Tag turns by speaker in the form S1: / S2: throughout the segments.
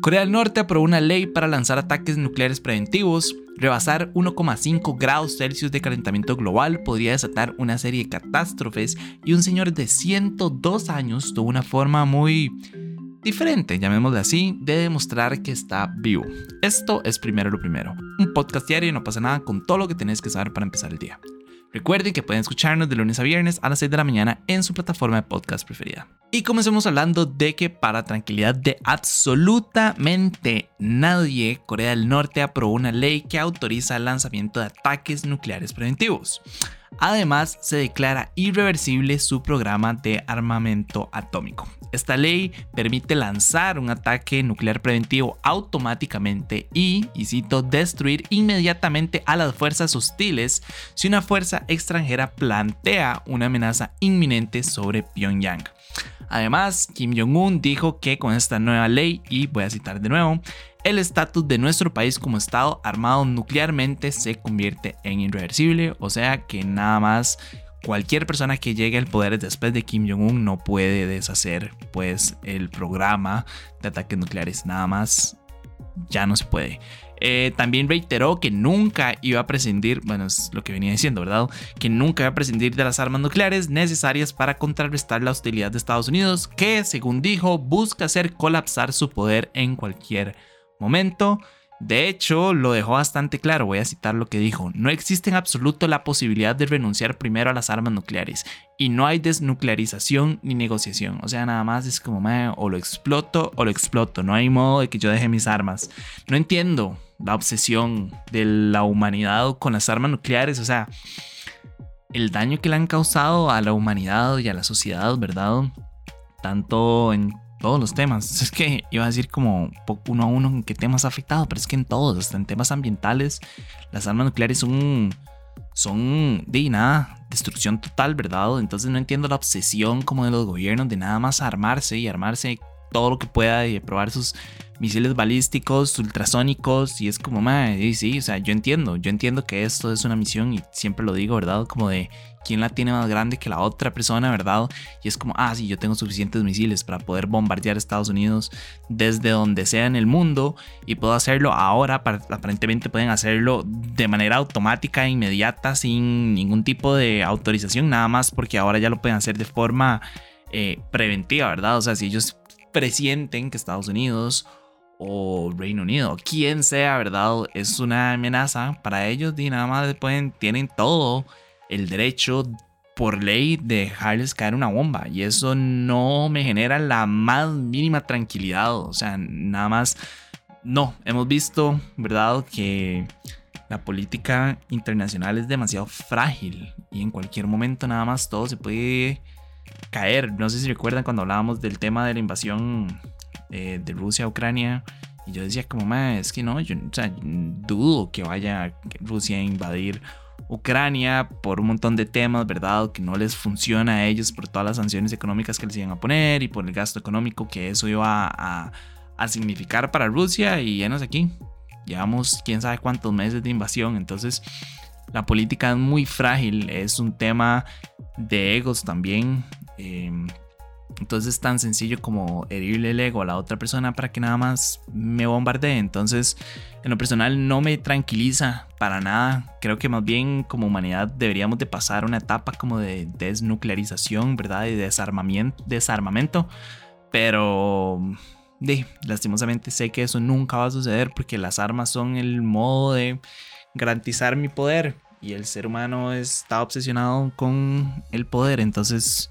S1: Corea del Norte aprobó una ley para lanzar ataques nucleares preventivos. Rebasar 1,5 grados Celsius de calentamiento global podría desatar una serie de catástrofes y un señor de 102 años tuvo una forma muy diferente, llamémosle así, de demostrar que está vivo. Esto es primero lo primero. Un podcast diario y no pasa nada con todo lo que tenés que saber para empezar el día. Recuerden que pueden escucharnos de lunes a viernes a las 6 de la mañana en su plataforma de podcast preferida. Y comencemos hablando de que para tranquilidad de absolutamente nadie, Corea del Norte aprobó una ley que autoriza el lanzamiento de ataques nucleares preventivos. Además, se declara irreversible su programa de armamento atómico. Esta ley permite lanzar un ataque nuclear preventivo automáticamente y, y cito, destruir inmediatamente a las fuerzas hostiles si una fuerza extranjera plantea una amenaza inminente sobre Pyongyang. Además, Kim Jong-un dijo que con esta nueva ley, y voy a citar de nuevo, el estatus de nuestro país como Estado armado nuclearmente se convierte en irreversible, o sea que nada más cualquier persona que llegue al poder después de Kim Jong-un no puede deshacer pues el programa de ataques nucleares, nada más ya no se puede. Eh, también reiteró que nunca iba a prescindir, bueno, es lo que venía diciendo, ¿verdad? Que nunca iba a prescindir de las armas nucleares necesarias para contrarrestar la hostilidad de Estados Unidos, que, según dijo, busca hacer colapsar su poder en cualquier momento. De hecho, lo dejó bastante claro, voy a citar lo que dijo, no existe en absoluto la posibilidad de renunciar primero a las armas nucleares y no hay desnuclearización ni negociación, o sea, nada más es como, o lo exploto o lo exploto, no hay modo de que yo deje mis armas. No entiendo la obsesión de la humanidad con las armas nucleares, o sea, el daño que le han causado a la humanidad y a la sociedad, ¿verdad? Tanto en todos los temas. Es que iba a decir como uno a uno en qué temas ha afectado, pero es que en todos, hasta en temas ambientales, las armas nucleares son, son de nada, destrucción total, ¿verdad? Entonces no entiendo la obsesión como de los gobiernos de nada más armarse y armarse todo lo que pueda y probar sus misiles balísticos, ultrasónicos, y es como, madre, sí, o sea, yo entiendo, yo entiendo que esto es una misión y siempre lo digo, ¿verdad? Como de quién la tiene más grande que la otra persona, ¿verdad? Y es como, ah, sí, yo tengo suficientes misiles para poder bombardear Estados Unidos desde donde sea en el mundo y puedo hacerlo ahora, aparentemente pueden hacerlo de manera automática, inmediata, sin ningún tipo de autorización, nada más porque ahora ya lo pueden hacer de forma eh, preventiva, ¿verdad? O sea, si ellos presienten que Estados Unidos o Reino Unido, quien sea, ¿verdad? Es una amenaza para ellos y nada más tienen todo el derecho por ley de dejarles caer una bomba y eso no me genera la más mínima tranquilidad, o sea, nada más, no, hemos visto, ¿verdad? Que la política internacional es demasiado frágil y en cualquier momento nada más todo se puede caer. No sé si recuerdan cuando hablábamos del tema de la invasión eh, de Rusia a Ucrania. Y yo decía como, es que no, yo dudo que vaya Rusia a invadir Ucrania por un montón de temas, ¿verdad? Que no les funciona a ellos por todas las sanciones económicas que les iban a poner y por el gasto económico que eso iba a, a significar para Rusia. Y ya no aquí. Llevamos quién sabe cuántos meses de invasión. Entonces, la política es muy frágil. Es un tema de egos también. Em, entonces es tan sencillo como herirle el ego a la otra persona para que nada más me bombardee. Entonces, en lo personal no me tranquiliza para nada. Creo que más bien como humanidad deberíamos de pasar una etapa como de desnuclearización, ¿verdad? Y desarmamiento, desarmamento. Pero, de, lastimosamente sé que eso nunca va a suceder porque las armas son el modo de garantizar mi poder. Y el ser humano está obsesionado con el poder. Entonces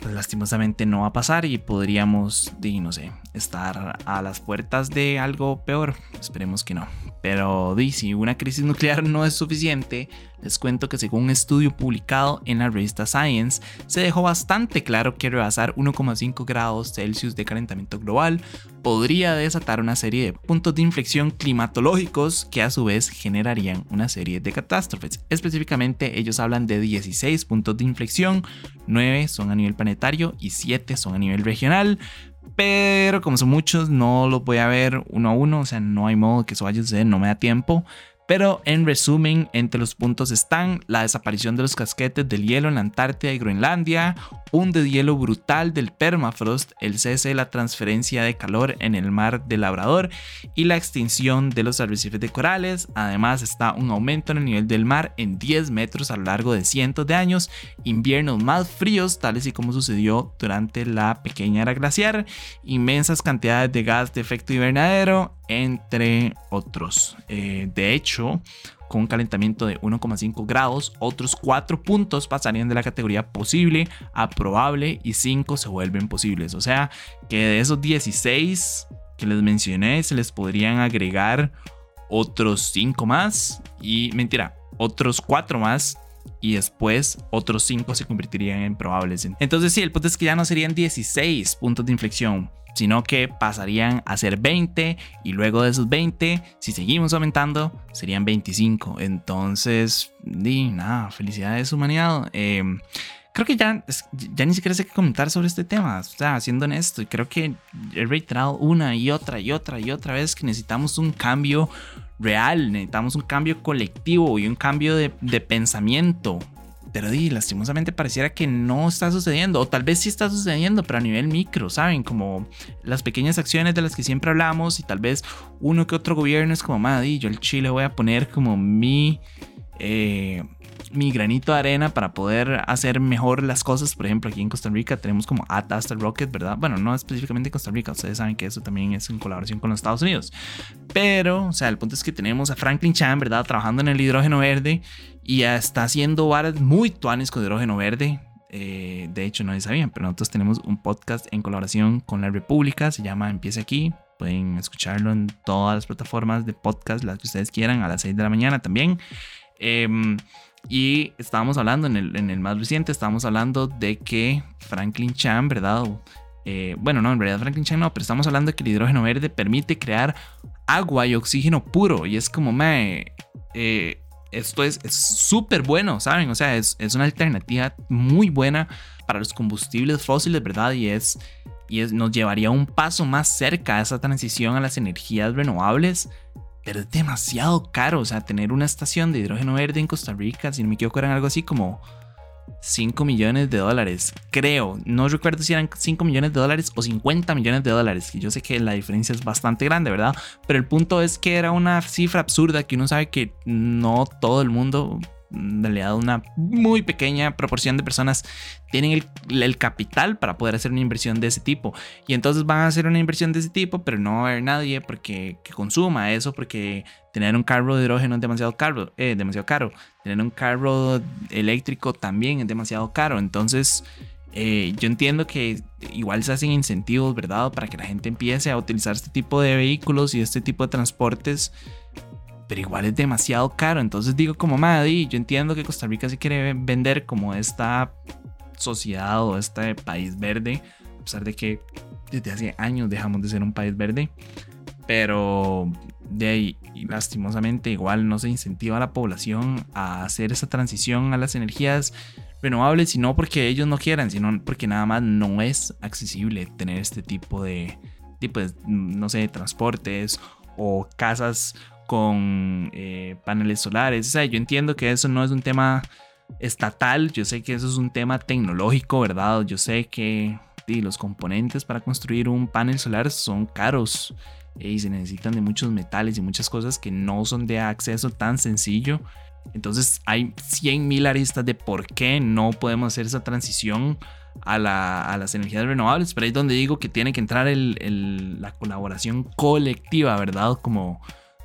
S1: pues lastimosamente no va a pasar y podríamos, no sé, estar a las puertas de algo peor. Esperemos que no. Pero si una crisis nuclear no es suficiente, les cuento que según un estudio publicado en la revista Science, se dejó bastante claro que rebasar 1,5 grados Celsius de calentamiento global podría desatar una serie de puntos de inflexión climatológicos que a su vez generarían una serie de catástrofes. Específicamente ellos hablan de 16 puntos de inflexión, 9 son a nivel planetario y 7 son a nivel regional, pero como son muchos, no los voy a ver uno a uno, o sea, no hay modo que eso vaya a suceder, no me da tiempo. Pero en resumen, entre los puntos están la desaparición de los casquetes del hielo en la Antártida y Groenlandia, un deshielo brutal del permafrost, el cese de la transferencia de calor en el mar de Labrador y la extinción de los arrecifes de corales. Además está un aumento en el nivel del mar en 10 metros a lo largo de cientos de años, inviernos más fríos, tales y como sucedió durante la pequeña era glaciar, inmensas cantidades de gas de efecto invernadero, entre otros. Eh, de hecho, con un calentamiento de 1,5 grados, otros 4 puntos pasarían de la categoría posible a probable y 5 se vuelven posibles. O sea que de esos 16 que les mencioné se les podrían agregar otros 5 más y mentira, otros 4 más y después otros 5 se convertirían en probables. Entonces sí, el punto es que ya no serían 16 puntos de inflexión, sino que pasarían a ser 20 y luego de esos 20, si seguimos aumentando, serían 25. Entonces, di, nada, felicidades humanidad. Em, creo que ya, ya ni siquiera sé qué comentar sobre este tema, o sea, siendo honesto, y creo que he reiterado una y otra y otra y otra vez que necesitamos un cambio real, necesitamos un cambio colectivo y un cambio de, de pensamiento pero di, lastimosamente pareciera que no está sucediendo, o tal vez sí está sucediendo, pero a nivel micro, ¿saben? Como las pequeñas acciones de las que siempre hablamos y tal vez uno que otro gobierno es como, madre, yo el Chile voy a poner como mi eh, mi granito de arena para poder hacer mejor las cosas. Por ejemplo, aquí en Costa Rica tenemos como Atasta Rocket, ¿verdad? Bueno, no específicamente en Costa Rica, ustedes saben que eso también es en colaboración con los Estados Unidos. Pero, o sea, el punto es que tenemos a Franklin Chan, ¿verdad? Trabajando en el hidrógeno verde y está haciendo varas muy tuanes con hidrógeno verde. Eh, de hecho, no sabían, pero nosotros tenemos un podcast en colaboración con la República, se llama Empieza aquí. Pueden escucharlo en todas las plataformas de podcast, las que ustedes quieran, a las 6 de la mañana también. Em, y estábamos hablando en el, más reciente, estábamos hablando de que Franklin Chan, ¿verdad? Eh, bueno, no, en realidad Franklin Chan no, pero estamos hablando que el hidrógeno verde permite crear agua y oxígeno puro. Y es como, me, eh, esto es súper bueno, ¿saben? O sea, es, es, una alternativa muy buena para los combustibles fósiles, ¿verdad? Y es, y es, nos llevaría un paso más cerca a esa transición a las energías renovables pero es demasiado caro. O sea, tener una estación de hidrógeno verde en Costa Rica, si no me equivoco, eran algo así como 5 millones de dólares. Creo, no recuerdo si eran 5 millones de dólares o 50 millones de dólares. Yo sé que la diferencia es bastante grande, ¿verdad? Pero el punto es que era una cifra absurda que uno sabe que no todo el mundo en realidad una muy pequeña proporción de personas tienen el, capital para poder hacer una inversión de ese tipo. Y entonces van a hacer una inversión de ese tipo, pero no va a haber nadie porque, que consuma eso, porque tener un carro de hidrógeno es demasiado caro, eh, demasiado caro. Tener un carro eléctrico también es demasiado caro. Entonces... Eh, yo entiendo que igual se hacen incentivos, ¿verdad? Para que la gente empiece a utilizar este tipo de vehículos y este tipo de transportes pero igual es demasiado caro. Entonces digo como Maddy, yo entiendo que Costa Rica se quiere vender como esta sociedad o este país verde, a pesar de que desde hace años dejamos de ser un país verde, pero de ahí, lastimosamente, igual no se incentiva a la población a hacer esa transición a las energías renovables, sino porque ellos no quieran, sino porque nada más no es accesible tener este tipo de, tipo no sé, transportes o casas con eh, paneles solares. O sea, yo entiendo que eso no es un tema estatal, yo sé que eso es un tema tecnológico, ¿verdad? Yo sé que los componentes para construir un panel solar son caros y se necesitan de muchos metales y muchas cosas que no son de acceso tan sencillo. Entonces hay 100 mil aristas de por qué no podemos hacer esa transición a, las energías renovables, pero ahí es donde digo que tiene que entrar la colaboración colectiva, ¿verdad? Como,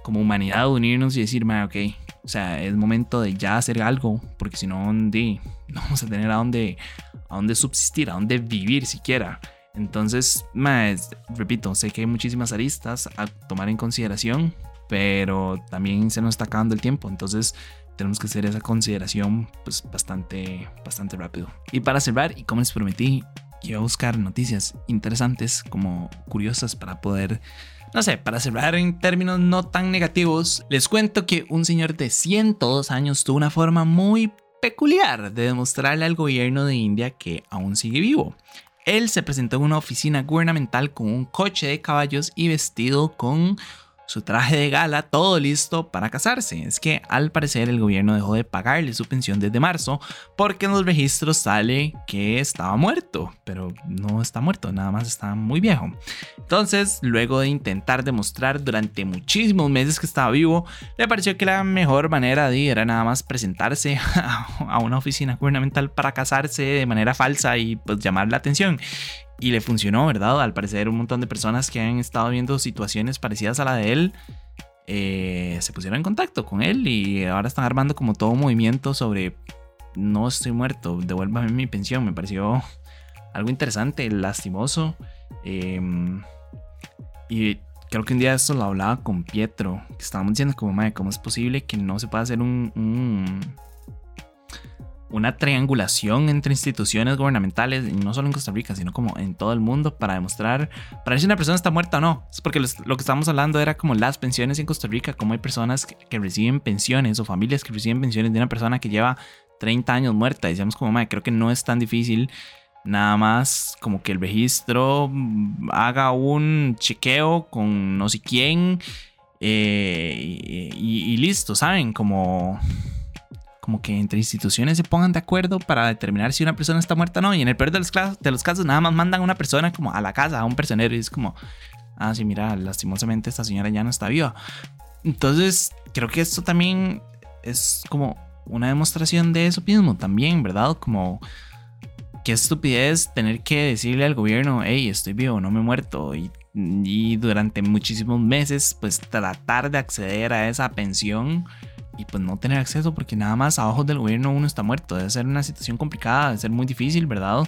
S1: como humanidad unirnos y decir, ok, o sea, es momento de ya hacer algo, porque si no, no vamos a tener a dónde, a dónde subsistir, a dónde vivir siquiera. Entonces, más, repito, sé que hay muchísimas aristas a tomar en consideración, pero también se nos está acabando el tiempo, entonces tenemos que hacer esa consideración pues bastante, bastante rápido. Y para cerrar, y como les prometí, iba a buscar noticias interesantes como curiosas para poder no sé, para cerrar en términos no tan negativos, les cuento que un señor de 102 años tuvo una forma muy peculiar de demostrarle al gobierno de India que aún sigue vivo. Él se presentó en una oficina gubernamental con un coche de caballos y vestido con su traje de gala, todo listo para casarse. Es que al parecer el gobierno dejó de pagarle su pensión desde marzo porque en los registros sale que estaba muerto, pero no está muerto, nada más está muy viejo. Entonces, luego de intentar demostrar durante muchísimos meses que estaba vivo, le pareció que la mejor manera de ir era nada más presentarse a una oficina gubernamental para casarse de manera falsa y pues llamar la atención y le funcionó, ¿verdad? Al parecer un montón de personas que han estado viendo situaciones parecidas a la de él eh, se pusieron en contacto con él y ahora están armando como todo un movimiento sobre no estoy muerto, devuélvame mi pensión. Me pareció algo interesante, lastimoso. Em, y creo que un día esto lo hablaba con Pietro, que estábamos diciendo como, madre, ¿cómo es posible que no se pueda hacer un una triangulación entre instituciones gubernamentales, no solo en Costa Rica, sino como en todo el mundo, para demostrar, para ver si una persona está muerta o no. Es porque lo que estábamos hablando era como las pensiones en Costa Rica, como hay personas que, reciben pensiones o familias que reciben pensiones de una persona que lleva 30 años muerta. Decíamos como, madre, creo que no es tan difícil nada más como que el registro haga un chequeo con no sé quién eh, y listo, ¿saben? Como como que entre instituciones se pongan de acuerdo para determinar si una persona está muerta o no. Y en el peor de los, de los casos, nada más mandan a una persona como a la casa, a un personero, y es como, ah, sí, mira, lastimosamente esta señora ya no está viva. Entonces, creo que esto también es como una demostración de eso mismo también, ¿verdad? Como qué estupidez tener que decirle al gobierno, hey, estoy vivo, no me he muerto. Y, y durante muchísimos meses, pues tratar de acceder a esa pensión y pues no tener acceso porque nada más a ojos del gobierno uno está muerto. Debe ser una situación complicada, debe ser muy difícil, ¿verdad?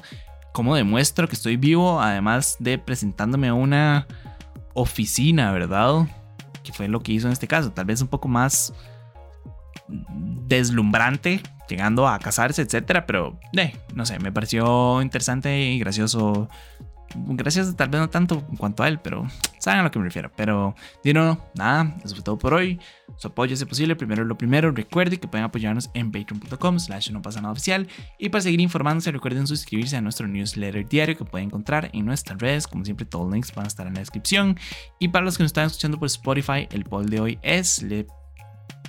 S1: ¿Cómo demuestro que estoy vivo? Además de presentándome a una oficina, ¿verdad? Que fue lo que hizo en este caso. Tal vez un poco más deslumbrante, llegando a casarse, etcétera, pero eh, no sé, me pareció interesante y gracioso gracias tal vez no tanto en cuanto a él, pero saben a lo que me refiero. Pero, di no, nada, eso fue todo por hoy. Su apoyo es posible, primero lo primero. Recuerden que pueden apoyarnos en patreon.com slash no pasa nada oficial. Y para seguir informándose, recuerden suscribirse a nuestro newsletter diario que pueden encontrar en nuestras redes. Como siempre, todos los links van a estar en la descripción. Y para los que nos están escuchando por Spotify, el poll de hoy es... Le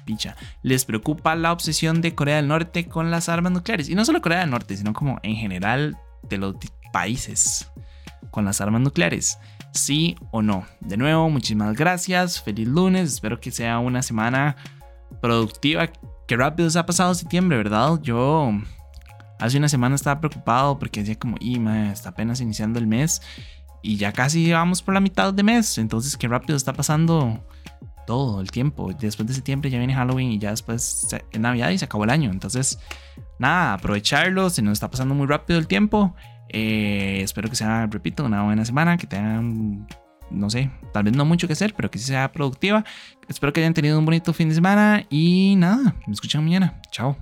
S1: picha. Les preocupa la obsesión de Corea del Norte con las armas nucleares. Y no solo Corea del Norte, sino como en general de los países con las armas nucleares. ¿Sí o no? De nuevo, muchísimas gracias. Feliz lunes. Espero que sea una semana productiva. Qué rápido se ha pasado septiembre, ¿verdad? Yo hace una semana estaba preocupado porque decía como, y está apenas iniciando el mes y ya casi vamos por la mitad de mes. Entonces, qué rápido está pasando todo el tiempo. Después de septiembre ya viene Halloween y ya después es Navidad y se acabó el año. Entonces, nada, aprovecharlo. Se nos está pasando muy rápido el tiempo. Eh, espero que sea, repito, una buena semana, que tengan, no sé, tal vez no mucho que hacer, pero que sea productiva. Espero que hayan tenido un bonito fin de semana y nada, me escuchan mañana. Chao.